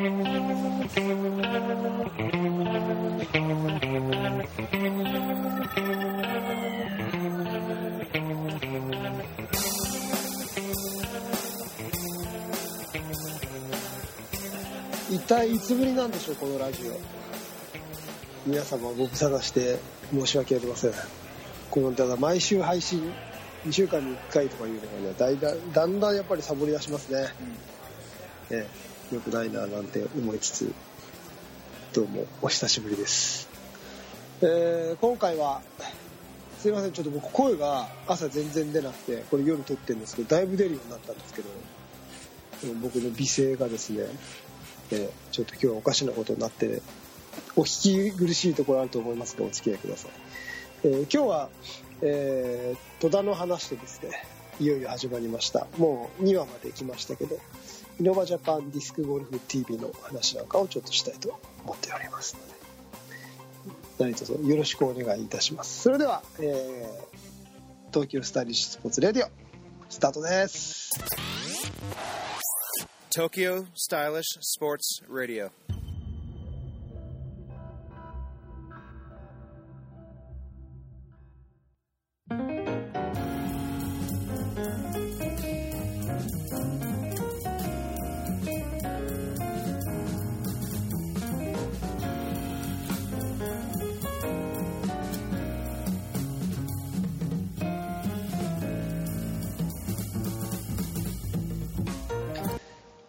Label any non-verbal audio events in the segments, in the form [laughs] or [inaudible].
一体いつぶりなんでしょうこのラジオ。皆様ご無沙汰して申し訳ありません。このただ毎週配信2週間に1回とかいうのがねだいだだんだんやっぱりサボり出しますね、ええ、よくないななんて思いつつどうもお久しぶりです、えー今回はすいませんちょっと僕声が朝全然出なくてこれ夜撮ってるんですけどだいぶ出るようになったんですけど僕の美声がですねえーちょっと今日はおかしなことになってお聞き苦しいところあると思いますがお付き合いください、えー今日は、えー戸田の話でですねいよいよ始まりました。もう2話まで来ましたけど。イノバジャパンディスクゴルフ TV の話なんかをちょっとしたいと思っておりますので。何卒よろしくお願いいたします。それでは、えー東京スタイリッシュスポーツレディオスタートです。東京スタイリッシュスポーツレディオ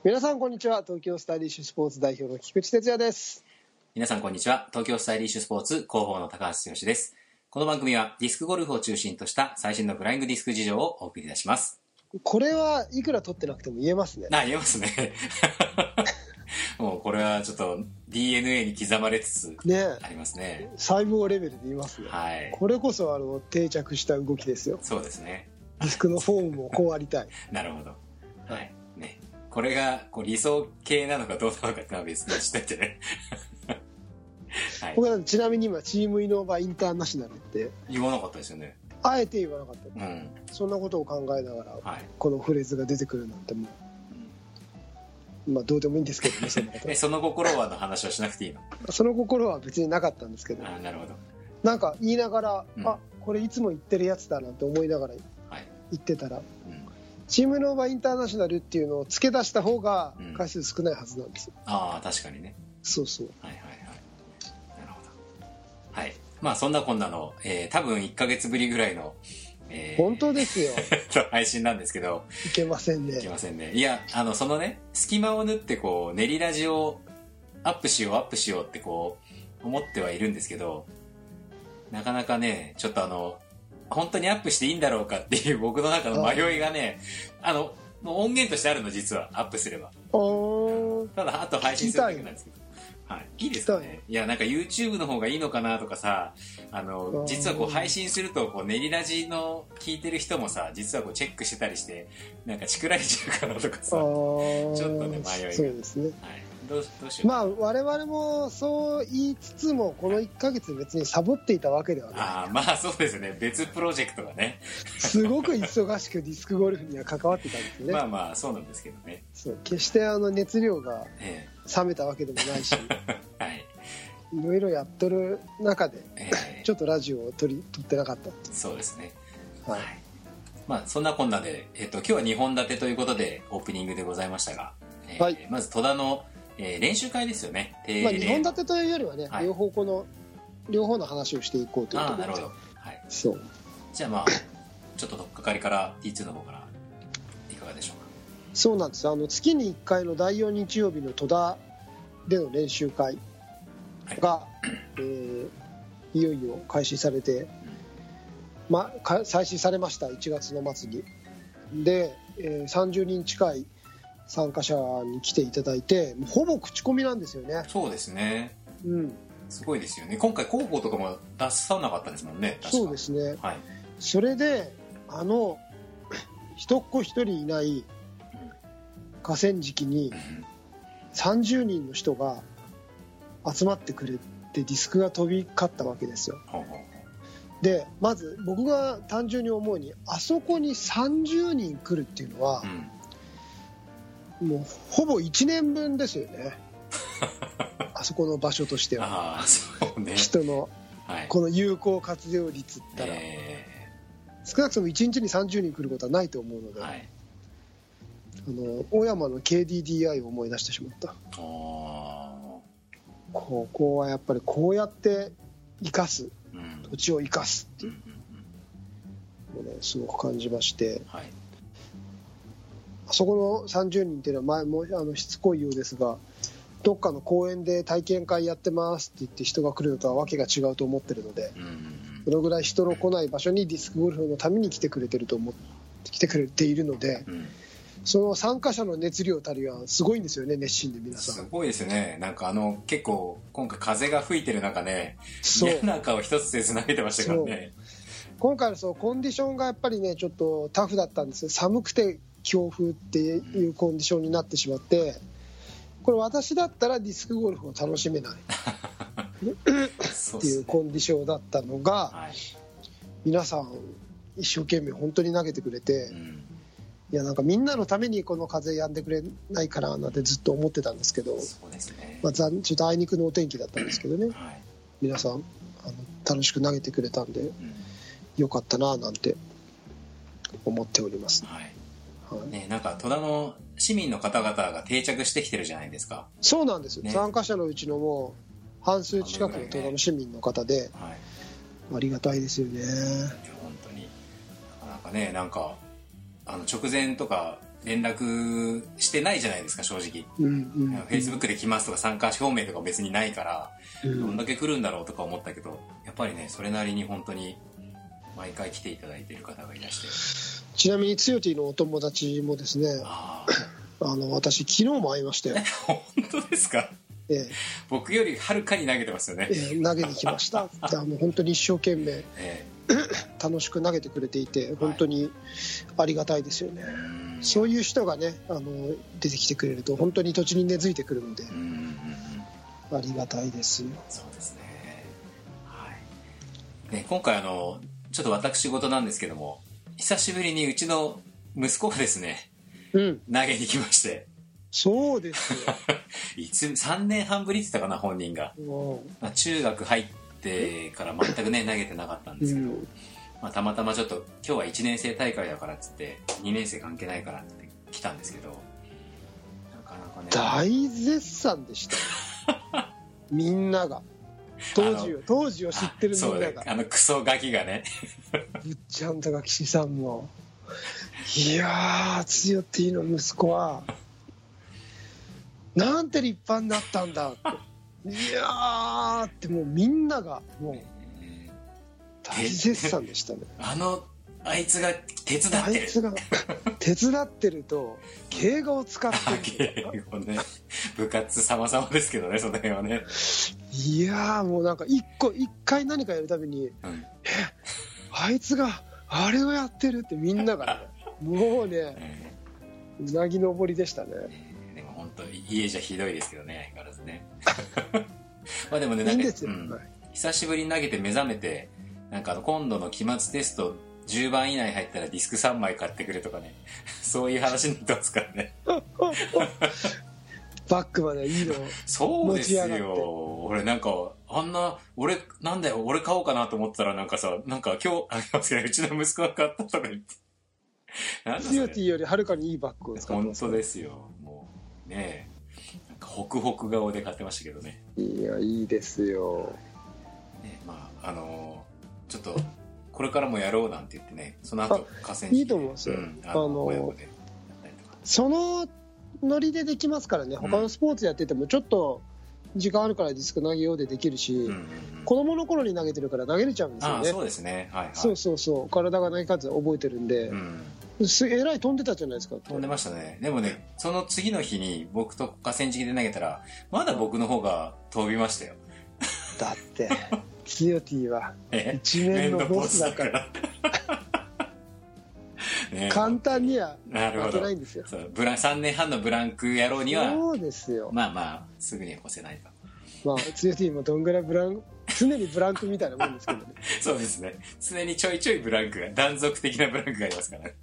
皆さんこんにちは東京スタイリッシュスポーツ代表の菊池哲也です皆さんこんにちは。東京スタイリッシュスポーツ広報の高橋剛です。この番組はディスクゴルフを中心とした最新のフライングディスク事情をお送りいたします。これはいくら取ってなくても言えますねな、言えますね。[laughs] もうこれはちょっと DNA に刻まれつつねありますね。細胞レベルで言いますねはい。これこそあの定着した動きですよそうですね。ディスクのフォームもこうありたい [laughs] なるほど。はい。ね。これがこう理想形なのかどうなのかってのは別にしててね。はい。僕はちなみに今チームイノバインターナショナルって言わなかったですよね。あえて言わなかったうん。そんなことを考えながらはい。このフレーズが出てくるなんてもうまあどうでもいいんですけどね [laughs] そんなことえ、その心はの話はしなくていいの？その心は別になかったんですけどあなるほど。なんか言いながら、うんあこれいつも言ってるやつだなんて思いながらはい。言ってたらうん。チームノーバインターナショナルっていうのを付け出した方がうん回数少ないはずなんですよ、ああ、確かにね。そうそうはいはいはい。なるほど。はい。まあそんなこんなの、えー、多分1ヶ月ぶりぐらいの、えー本当ですよ [laughs] 配信なんですけど、いけませんいけねませんね。いや、あの、そのね、隙間を縫ってこう、練りラジをアップしよう、アップしようってこう、思ってはいるんですけど、なかなかね、ちょっとあの、本当にアップしていいんだろうかっていう僕の中の迷いがね、あの、もう音源としてあるの実は、アップすれば。おーただ、あと配信するだけなんですけど。はい。いいですかねいや、なんか YouTube の方がいいのかなとかさ、ああの、ー実はこう配信すると、こう、練りラジの聞いてる人もさ、実はこうチェックしてたりして、なんかチクられちゃうかなとかあさ、ちょっとね迷いがそうですねい。どう、どうしよう。まあ我々もそう言いつつもこの1ヶ月別にサボっていたわけではないああ、まあそうですね。別プロジェクトがね。すごく忙しくディスクゴルフには関わってたんですね、まあまあ、そうなんですけどね。そう決してあの熱量がえ冷めたわけでもないしえ [laughs] はい。いろいろやっとる中でええちょっとラジオを撮り撮ってなかったそうですね。はいまあ、そんなこんなで、えっと、今日は2本立てということで、オープニングでございましたが、えーはいまず戸田の、えー練習会ですよね。定まあ、例2本立てというよりはね、はい両方この両方の話をしていこうというところでなるほど。はい。そうじゃあまあ、[coughs] ちょっと取っかかりから T2 の方から、いかがでしょうか？そうなんですあの月に1回の第4日曜日の戸田での練習会が、えーいよいよ開始されて、ま、か再始されました1月の末にで、えー30人近い参加者に来ていただいてほぼ口コミなんですよねそうですね。うんすごいですよね。今回広報とかも出さなかったですもんね。そうですねはい。それであの一っ子一人いない河川敷に30人の人が集まってくれてディスクが飛び交ったわけですよほうほうほでまず僕が単純に思うにあそこに30人来るっていうのはう、うん。もうほぼ1年分ですよね。[laughs] あそこの場所としては。ああそうね。人のはい。この有効活用率ったら、え少なくとも1日に30人来ることはないと思うので、ーはい。あの大山の KDDI を思い出してしまった。おここはやっぱりこうやって生かす。ーうん。土地を生かすってう。んいうのをねすごく感じまして。はい。あそこの30人っていうのは前もあのしつこいようですがどっかの公園で体験会やってますって言って人が来るのとはわけが違うと思ってるのでそのぐらい人の来ない場所にディスクゴルフのために来てくれてると思って来てくれているのでうん。その参加者の熱量たりはすごいんですよね熱心で皆さん。すごいですね。なんかあの結構今回風が吹いてる中ね嫌な顔一つせず投げてましたからね。今回のそうコンディションがやっぱりねちょっとタフだったんですよ。寒くて強風っていうコンディションになってしまってこれ私だったらディスクゴルフを楽しめない。っていうコンディションだったのがはい。皆さん一生懸命本当に投げてくれてうん。いやなんかみんなのためにこの風止んでくれないかななんてずっと思ってたんですけど、まあ、残ちょっとあいにくのお天気だったんですけどね。はい。皆さんあの楽しく投げてくれたんでうん。よかったななんて思っております、はいはい、ねなんか戸田の市民の方々が定着してきてるじゃないですか。そうなんですよ、ね。参加者のうちのもう半数近くの戸田の市民の方ではい。ありがたいですよね。いや本当に。なかなかねなんかあの直前とか連絡してないじゃないですか正直。うんうんフェイスブックで来ますとか参加表明とか別にないからうん。どんだけ来るんだろうとか思ったけどやっぱりねそれなりに本当に毎回来ていただいている方がいらして。ちなみにつよティのお友達もですねああの私昨日も会いましたよ、あ [laughs] 本当ですか？え僕よりはるかに投げてますよね。えええ投げに来ました。[laughs] であの本当に一生懸命え [coughs] 楽しく投げてくれていて本当にありがたいですよね、えうん。そういう人がねあの出てきてくれると本当に土地に根付いてくるのでありがたいですよ。そうですね。はい。ね今回あのちょっと私事なんですけども久しぶりにうちの息子がですねうん。投げに来まして。そうですよ。[laughs] いつ3年半ぶりって言ったかな本人が、もまあ、中学入ってから全くね投げてなかったんでう、すけど、うん、まあ、たまたまちょっと今日は1年生大会だからっつって2年生関係ないからって来たんですけど。なかなかね。大絶賛でしたよ。[laughs] みんなが [laughs] 当時を当時を知ってるみんねながあのクソガキがね。[laughs] ぶっちゃんとか岸さんも。いやー強っていいの息子は。なんて立派になったんだって。いやーってもうみんながもう大絶賛でしたね。あのあいつが手伝ってる。あいつが手伝ってると敬語を使ってる。敬語ね。部活様々ですけどねその辺はね、いやーもうなんか一個一回何かやるたびにうん。あいつがあれをやってるってみんながね [laughs] もうねえうなぎ登りでしたね。ーでも本当家じゃひどいですけどね相変わらずね。[laughs] まあでもねいないんか久しぶりに投げて目覚めてなんか今度の期末テスト10番以内入ったらディスク3枚買ってくれとかね。[laughs] そういう話になってますからね。[laughs] バックまでいいの？そうですよ。俺なんかあんな俺なんだよ俺買おうかなと思ってたらなんかさなんか今日あげますけどうちの息子が買ったとか言って。[laughs] なんだそれ。ツヨティよりはるかにいいバッグを使って本ます当ですよ。もうねえ。なんかホクホク顔で買ってましたけどね。いやいいですよ。ねまああのーちょっとこれからもやろうなんて言ってねその後河川敷でいいと思いますよ。ん、ああのの親子でやったりとか。そのノリでできますからね他のスポーツやっててもちょっと時間あるからディスク投げようでできるし、うんうんうん。子供の頃に投げてるから投げれちゃうんですよね。そうですね。はいはい。そうそうそう。体が投げ方覚えてるんで。う、ん。すえらい飛んでたじゃないですか。飛んでましたね。でもねその次の日に僕と河川敷で投げたらまだ僕の方が飛びましたよ。だって [laughs] ツヨティはえ一面のボスだから。[laughs] ね簡単には負けないんですよ。そうブラン3年半のブランク野郎にはそうですよ。まあまあすぐには越せないと。まあツヨティもどんぐらいブラン常にブランクみたいなもんですけどね。[laughs] そうですね。常にちょいちょいブランクが断続的なブランクがありますから。ね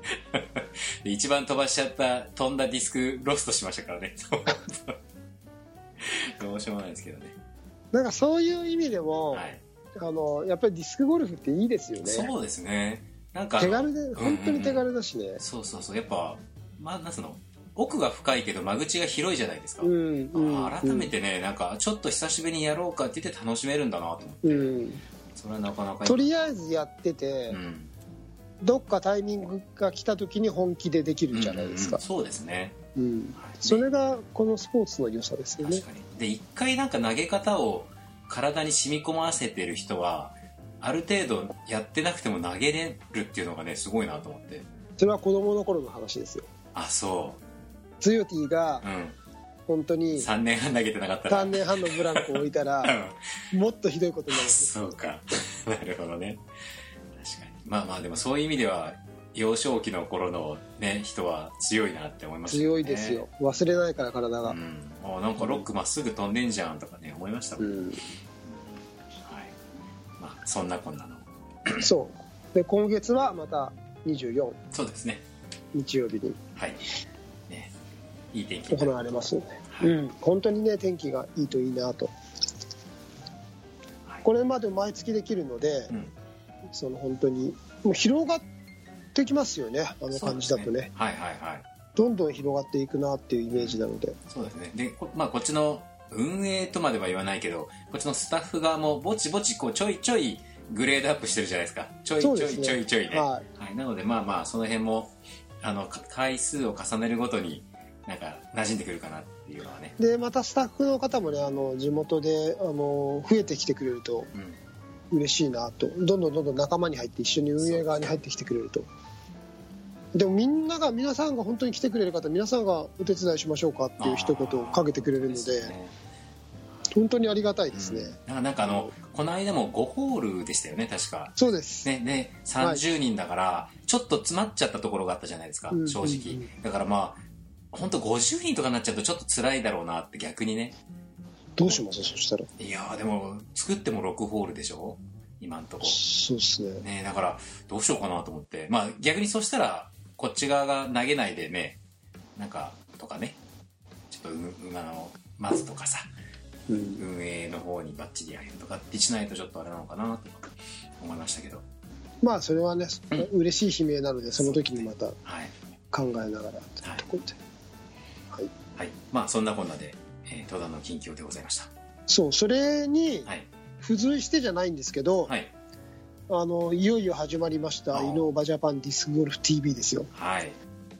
[laughs] で一番飛ばしちゃった飛んだディスクロストしましたからね。うしようがないですけどね。なんかそういう意味でも、はい。あのやっぱりディスクゴルフっていいですよねそうですね。なんか手軽でん本当に手軽だしねそうそうそう。やっぱ、まあ、なんつうの、奥が深いけど間口が広いじゃないですか。うんうん改めてね、なんか、ちょっと久しぶりにやろうかって言って楽しめるんだなと思って。うんそれはなかなかいい。とりあえずやってて、うん。どっかタイミングが来た時に本気でできるじゃないですかうんうん、そうですね。うんはいそれがこのスポーツの良さですよね。で、一回なんか投げ方を体に染み込ませてる人は、ある程度やってなくても投げれるっていうのがね、すごいなと思って。それは子供の頃の話ですよあ、そツヨティが。本当に3年半投げてなかったら。3年半のブランクを置いたら [laughs] うんもっとひどいことになるそうか。なるほどね。確かに。まあまあでもそういう意味では、幼少期の頃のね、人は強いなって思いましたね。強いですよ。忘れないから体がうん。あなんかロックまっすぐ飛んでんじゃんとかね、思いましたも。うんんはい。まあ、そんなこんなの。そうで今月はまた24そうですね。日曜日にはい。ね。いい天気。行われますので、はいうん、本当にね天気がいいといいなとはいこれまで毎月できるので、うんその本当にもう広がってきますよねあの感じだとね。そうですはいはいはい。どんどん広がっていくなっていうイメージなので。そうですね。で、こまあこっちの運営とまでは言わないけど、こっちのスタッフ側もぼちぼちこうちょいちょいグレードアップしてるじゃないですか。ちょいちょいちょいちょいね。ははい、なのでまあまあその辺もあのか回数を重ねるごとになんか馴染んでくるかなっていうのはね、いでまたスタッフの方もねあの地元であの増えてきてくれるとうん、嬉しいなと。どんどんどんどん仲間に入って一緒に運営側に入ってきてくれるとでもみんなが皆さんが本当に来てくれる方皆さんがお手伝いしましょうかっていう一言をかけてくれるのでね。本当にありがたいですね、うん。なんかあのこの間も5ホールでしたよね確か。そうです、ねね30人だからちょっと詰まっちゃったところがあったじゃないですかうん正直、うんうん。だからまあ本当50人とかになっちゃうとちょっと辛いだろうなって逆にね。どうします？そしたら。いやーでも作っても6ホールでしょ？今んとこ。そうですね。ねだからどうしようかなと思って。まあ逆にそしたらこっち側が投げないでねなんかとかねちょっとううあのまずとかさうん。運営の方にバッチリやるとかってしないとちょっとあれなのかなと思いましたけど。まあそれはね、嬉しい悲鳴なのでその時にまたはい。考えながらというところで、はい。まあそんなこんなで、えー、登壇の近況でございました。そうそれにはい。付随してじゃないんですけど、はいあのいよいよ始まりましたあイノーバジャパンディスクゴルフ TV ですよ。はい。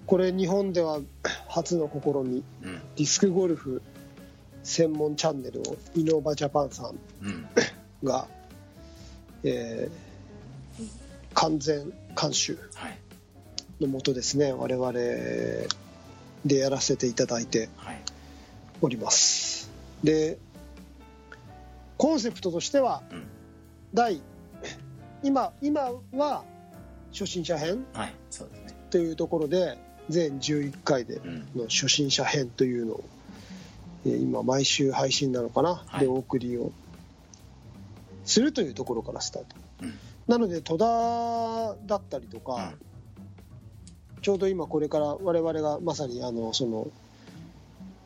これ日本では初の試みうん。ディスクゴルフ専門チャンネルをイノーバジャパンさんうん。が、えー完全監修はい。のもとですね我々でやらせていただいてはい。おります。でコンセプトとしてはうん。第今今は初心者編？はいそうですね。というところで全11回でうん。の初心者編というのをえー今毎週配信なのかな、はい。でお送りをするというところからスタート、うん。なので戸田だったりとか、うん。ちょうど今これから我々がまさにあのその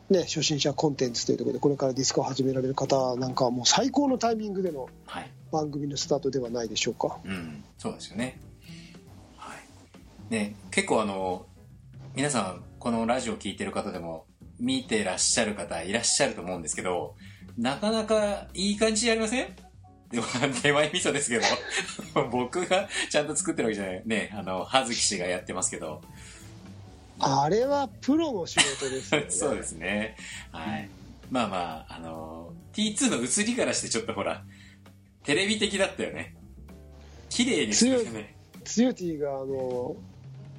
ね初心者コンテンツというところでこれからディスクを始められる方なんかはもう最高のタイミングでのはい番組のスタートではないでしょうかうん、そうですよね。はい。ね、結構あの、皆さん、このラジオを聞いてる方でも、見てらっしゃる方いらっしゃると思うんですけど、なかなかいい感じやりません？[laughs] でも、手前味噌ですけど、[laughs] 僕がちゃんと作ってるわけじゃない。ね、あの、葉月氏がやってますけど、あれはプロの仕事ですよね [laughs] そうですね。はい。まあまあ、あの、T2 の映りからしてちょっとほら、テレビ的だったよね。綺麗に作るね。ツヨティがあの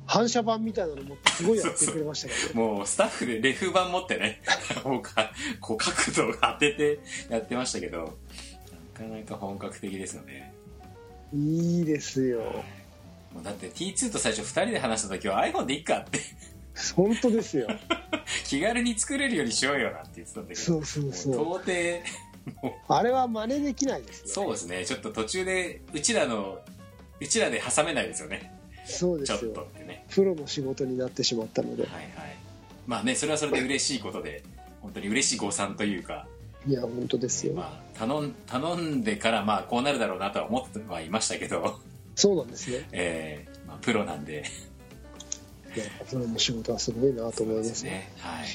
反射板みたいなの持ってすごいやってくれましたからねもうスタッフでレフ板持ってね、[laughs] こう角度を当ててやってましたけど、なかなか本格的ですよね。いいですよ。もうだって T2 と最初2人で話した時は iPhone でいっかって、本当ですよ。[laughs] 気軽に作れるようにしようよなって言ってたんだけど、そうそうそう到底、[laughs] あれは真似できないですね。そうですね、ちょっと途中で、うちらの、うちらで挟めないですよね。そうですよ。とってね。プロの仕事になってしまったので。はいはい。まあね、それはそれで嬉しいことで、本当に嬉しい誤算というか、いや本当ですよ、まあ、頼ん頼んでからまあこうなるだろうなとは思ってはいましたけど、そうなんですね。[laughs] えーまあ、プロなんで。いやそれも仕事はすごいなと思いますね。ね。はい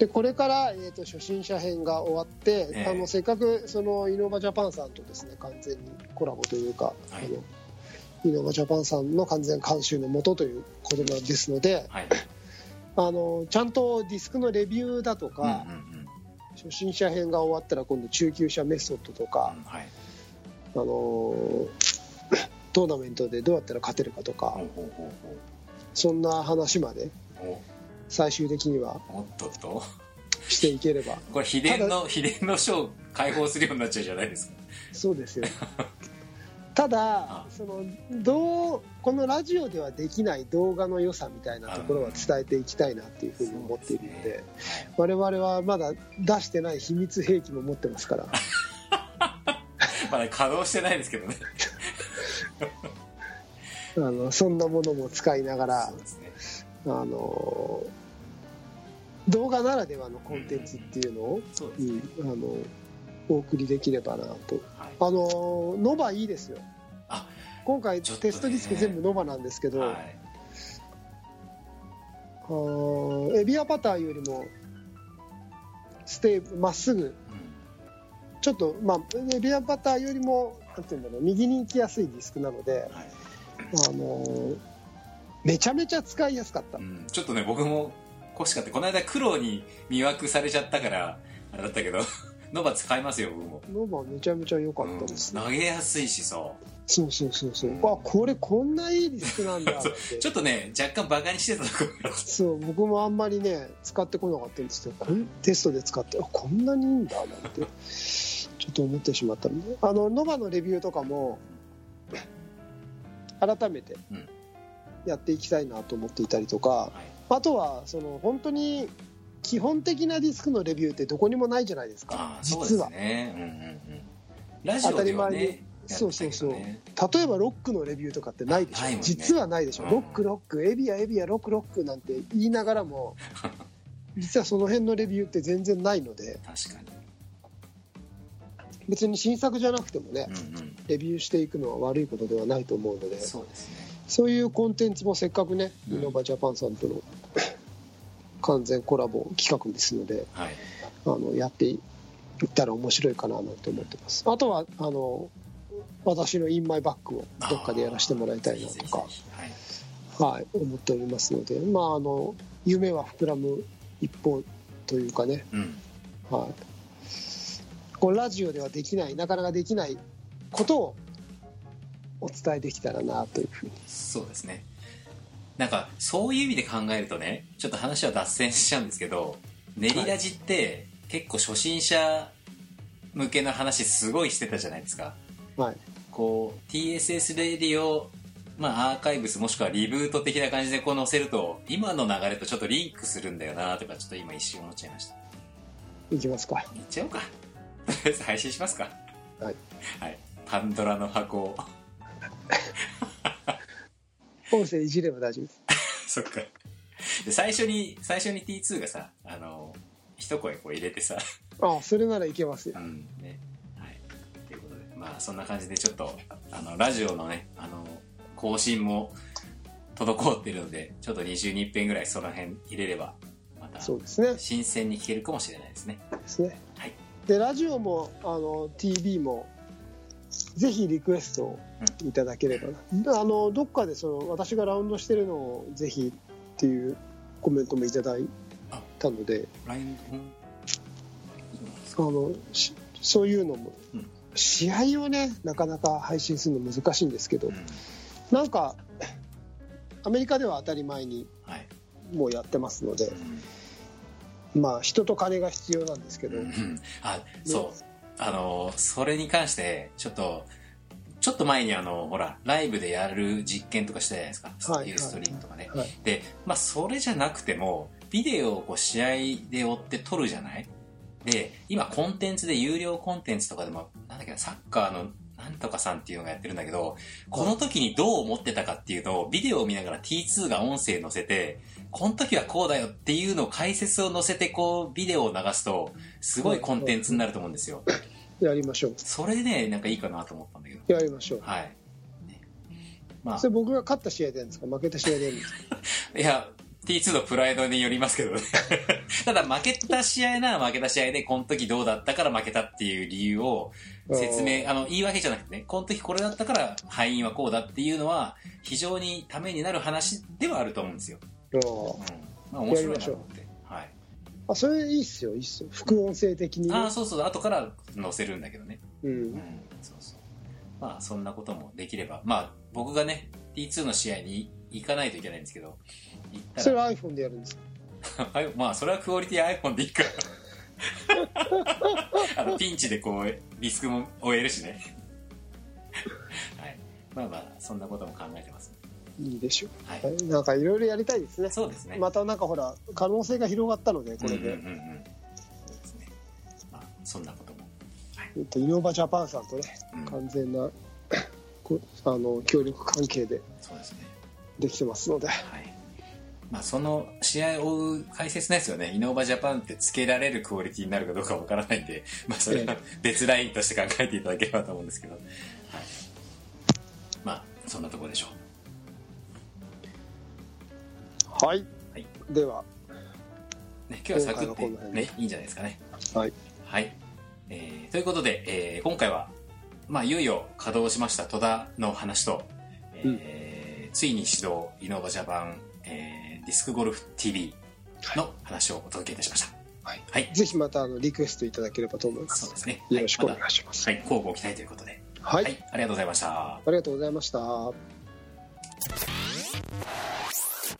でこれから、えー、と初心者編が終わって、ええ。あのせっかくそのイノバジャパンさんとですね完全にコラボというか、はい。あのイノバジャパンさんの完全監修のもとということなんですのではい。あのちゃんとディスクのレビューだとうんうんか、うん。初心者編が終わったら今度中級者メソッドとか、うんはい。あのートーナメントでどうやったら勝てるかとかほうほうほうそんな話まで最終的には。おおっとっと？していければ。これ秘伝の秘伝の書を解放するようになっちゃうじゃないですか。そうですよ。ただ [laughs] あ。そのどうこのラジオではできない動画の良さみたいなところは伝えていきたいなっていうふうに思っているのでそう我々はまだ出してない秘密兵器も持ってますから。[laughs] まだ稼働してないですけどね。[laughs] あのそんなものも使いながらそうですね。あの動画ならではのコンテンツっていうのを、そうですね。うん、あのお送りできればなと。はい。あのノバいいですよ。あ今回テストディスク全部ノバなんですけど、はい。エビアパターよりもステーまっすぐ。うん。ちょっとまあエビアパターよりもなんていうんだろう右に行きやすいディスクなので、はい。あのーめちゃめちゃ使いやすかった、うん。ちょっとね僕も欲しかった。この間黒に魅惑されちゃったからあれだったけど [laughs] ノバ使いますよ僕も、ノバめちゃめちゃ良かうんったです、ね。投げやすいしさそうそうそうそう、うん。あこれこんないいディスクなんだって。[laughs] ちょっとね若干バカにしてたところ。そう僕もあんまりね使ってこなかったんですけどこんテストで使ってあこんなにいいんだなんて。ちょっと思ってしまったの。であのノバのレビューとかも改めてうん。やっていきたいなと思っていたりとかはいあとはその本当に基本的なディスクのレビューってどこにもないじゃないですか。実は、ね。うんうんうん。ラジオではね当たり前に。そうそうそう。例えばロックのレビューとかってないでしょ。ね。実はないでしょ、うん。ロックロックエビアエビアロックロックなんて言いながらも [laughs] 実はその辺のレビューって全然ないので。確かに。別に新作じゃなくてもねうんうん。レビューしていくのは悪いことではないと思うので。そうですね。そういうコンテンツもせっかくねうん。イノバジャパンさんとの完全コラボ企画ですのではい。あのやっていったら面白いかななんて思ってます。あとはあの私のインマイバッグをどっかでやらせてもらいたいなとかはい、思っておりますので、まあ、あの夢は膨らむ一方というかね、うん。はい、このラジオではできないなかなかできないことをお伝えできたらなというふうに。そうですねなんかそういう意味で考えるとねちょっと話は脱線しちゃうんですけど練りラジって結構初心者向けの話すごいしてたじゃないですか。はい。こう TSS レディオまあアーカイブスもしくはリブート的な感じでこう載せると今の流れとちょっとリンクするんだよなとかちょっと今一瞬思っちゃいました。いきますか。いっちゃおうか。とりあえず配信しますか。はい、はい、パンドラの箱を音声いじれば大丈夫です。[laughs] そっか。で最初に最初に T2 がさあの一声こう入れてさ。ああそれならいけますよ。うんね。はい。ということでまあそんな感じでちょっとあのラジオのねあの更新も滞っているのでちょっと2週に一遍ぐらいその辺入れればまたそうですね。新鮮に聞けるかもしれないですね。ですね。はい。でラジオもあの TV もぜひリクエストをいただければな、あのどっかでその私がラウンドしてるのをぜひっていうコメントもいただいたのであのしそういうのも、うん試合をねなかなか配信するの難しいんですけど、うん。なんかアメリカでは当たり前にはい。もうやってますのでう、ん。まあ人と金が必要なんですけど、うん。あそうあのそれに関してちょっとちょっと前にあのほらライブでやる実験とかしたじゃないですか、はいユーストリームとかね、はい。でまあそれじゃなくてもビデオをこう試合で追って撮るじゃない？で今コンテンツで有料コンテンツとかでもなんだっけなサッカーのなんとかさんっていうのがやってるんだけど、この時にどう思ってたかっていうのをビデオを見ながら T2 が音声載せて、この時はこうだよっていうのを解説を載せてこうビデオを流すと、すごいコンテンツになると思うんですよ。やりましょう。それでね、なんかいいかなと思ったんだけど。やりましょう。はい。ねまそれ僕が勝った試合でやるんですか？負けた試合でやるんですか？あ、[laughs] いや、T2 のプライドによりますけどね。[laughs] ただ負けた試合なら負けた試合で、この時どうだったから負けたっていう理由を説明、あの、言い訳じゃなくてね、この時これだったから敗因はこうだっていうのは、非常にためになる話ではあると思うんですよ。あうん。まあ面白いなと思って。はい。あ、それいいっすよ、いいっすよ。副音声的にね。ああ、そうそう、後から載せるんだけどね。う。うんん、そうそう。まあ、そんなこともできれば。まあ、僕がね、T2 の試合に行かないといけないんですけど、行ったら、それは iPhone でやるんですか？[laughs] はいまあ、それはクオリティ iPhone でいいから。あの、ピンチでこう、リスクも終えるしね。はい。まあまあ、そんなことも考えてます。いいでしょはい。う。なんかいろいろやりたいですね。そうですね。またなんかほら、可能性が広がったので、これで。うんうんうんうん。そうですね。まあ、そんなことも。えっとイノバジャパンさんとね、うん完全なこあの協力関係でそうですね。できてますので、はい。まあ、その試合を追う解説のやつをね、イノーバジャパンってつけられるクオリティになるかどうかわからないんで、[laughs] まあ、それは別ラインとして考えていただければと思うんですけど、はい。まあ、そんなところでしょはい、はいではう。ね、今日はサクッてね、いいんじゃないですかね。はいはい。えーということで、えー今回は、まあ、いよいよ稼働しました戸田の話と、えーついに始動、イノーバジャパン、えーディスクゴルフ TV の話をお届けいたしました。はいはい。ぜひまたあのリクエストいただければと思いますそうですね。よろしくお願はいしますはい、交互期待ということで。はい、はい、ありがとうございました。ありがとうございました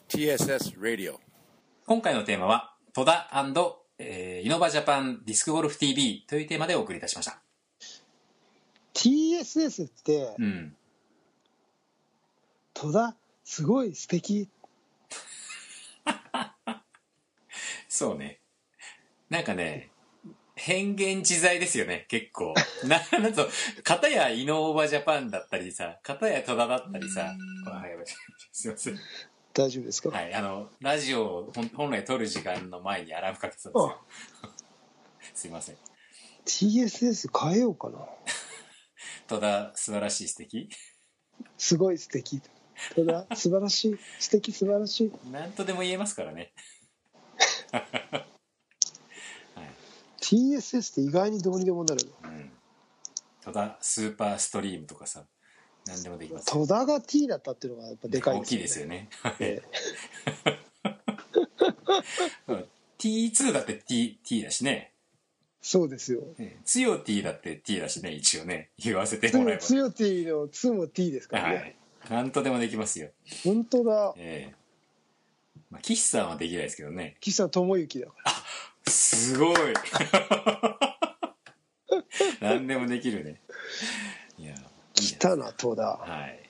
TSS Radio. 今回のテーマは、戸田えーイノバジャパンディスクゴルフ TV というテーマでお送りいたしました。TSS ってうん。戸田すごい素敵そうね。なんかね、変幻自在ですよね、結構。な、[laughs] なんと、片やイノーバジャパンだったりさ、片や戸田だったりさ、あやばい [laughs] すいません。大丈夫ですか、はい、あの、ラジオを本本来撮る時間の前にアラームかけてたんですよ。[laughs] すいません。TSS 変えようかな戸田、素晴らしい素敵すごい素敵戸田素晴らしい素敵素晴らしいなんとでも言えますからね。TSS って意外にどうにでもなるのうん。戸田スーパーストリームとかさ、なんでもできます。戸田が T だったっていうのがやっぱでかい大きいですよね。え T2 [laughs] だって T, T だしね。そうですよねつよ T だって T だしね、一応ね。言わせてもらえば。つよ T の2も T ですからはね、い。なんとでもできますよ。本当だええまあ、岸さんはできないですけどね。岸さん智之だからすごい [laughs] 何でもできるね。いや、来ねたな戸田はい。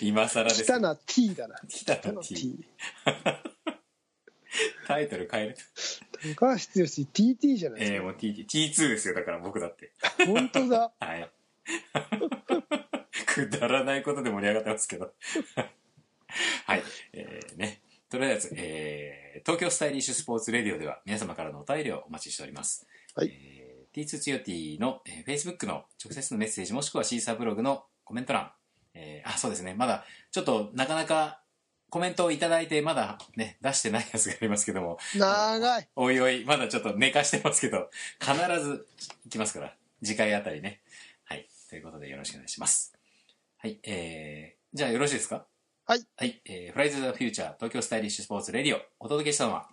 [laughs] 今更です来たな T だな来たな T [laughs] タイトル変えると。高橋剛 TT じゃないですええもう T、T2 ですよ、だから僕だって。か、本当だはい。くだらないことで盛り上がってますけど。[laughs] はい。えー、ね。とりあえず、えー、東京スタイリッシュスポーツレディオでは皆様からのお便りをお待ちしております。はいえー、T2 つよ T の、えー、Facebook の直接のメッセージもしくはシーサーブログのコメント欄。えー、あ、そうですね。まだ、ちょっとなかなかコメントをいただいてまだね、出してないやつがありますけども、長いおいおい、まだちょっと寝かしてますけど、必ず行きますから、次回あたりね。はい。ということでよろしくお願いします。はい。えー、じゃあよろしいですか？はい。はい。えー、フライズ・ザ・フューチャー東京スタイリッシュスポーツ・レディオ、お届けしたのは、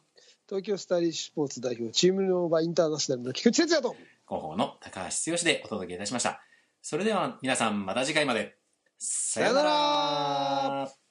東京スタイリッシュスポーツ代表チームノーバインターナショナルの菊池哲也と広報の高橋剛でお届けいたしました。それでは皆さんまた次回まで。さよなら